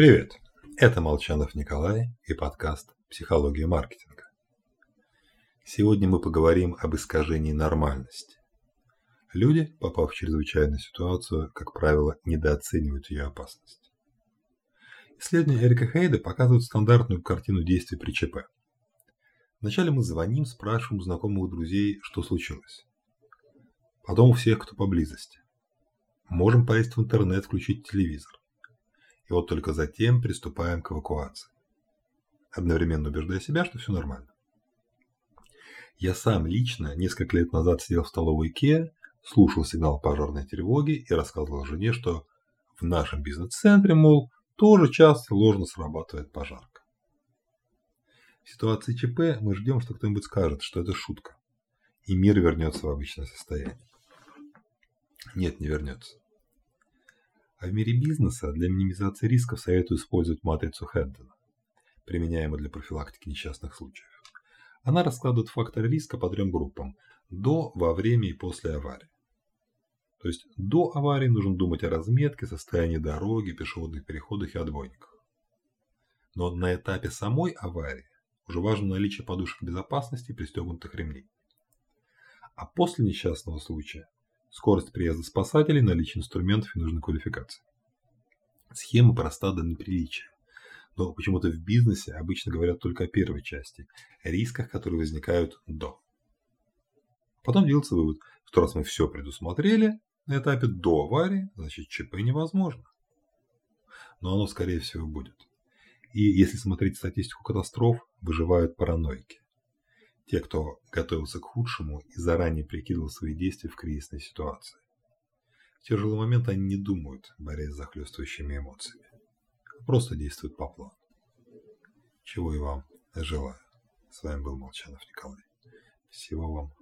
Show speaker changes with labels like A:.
A: Привет! Это Молчанов Николай и подкаст «Психология маркетинга». Сегодня мы поговорим об искажении нормальности. Люди, попав в чрезвычайную ситуацию, как правило, недооценивают ее опасность. Исследования Эрика Хейда показывают стандартную картину действий при ЧП. Вначале мы звоним, спрашиваем знакомых друзей, что случилось. Потом у всех, кто поблизости. Можем полезть в интернет, включить телевизор и вот только затем приступаем к эвакуации. Одновременно убеждая себя, что все нормально. Я сам лично несколько лет назад сидел в столовой Икеа, слушал сигнал пожарной тревоги и рассказывал жене, что в нашем бизнес-центре, мол, тоже часто ложно срабатывает пожарка. В ситуации ЧП мы ждем, что кто-нибудь скажет, что это шутка, и мир вернется в обычное состояние. Нет, не вернется. А в мире бизнеса для минимизации рисков советую использовать матрицу Хеддена, применяемую для профилактики несчастных случаев. Она раскладывает факторы риска по трем группам – до, во время и после аварии. То есть до аварии нужно думать о разметке, состоянии дороги, пешеходных переходах и отбойниках. Но на этапе самой аварии уже важно наличие подушек безопасности и пристегнутых ремней. А после несчастного случая скорость приезда спасателей, наличие инструментов и нужной квалификации. Схема проста до неприличия. Но почему-то в бизнесе обычно говорят только о первой части – рисках, которые возникают до. Потом делается вывод, что раз мы все предусмотрели на этапе до аварии, значит ЧП невозможно. Но оно скорее всего будет. И если смотреть статистику катастроф, выживают параноики. Те, кто готовился к худшему и заранее прикидывал свои действия в кризисной ситуации. В тяжелый момент они не думают, борясь с захлестывающими эмоциями. Просто действуют по плану. Чего и вам желаю. С вами был Молчанов Николай. Всего вам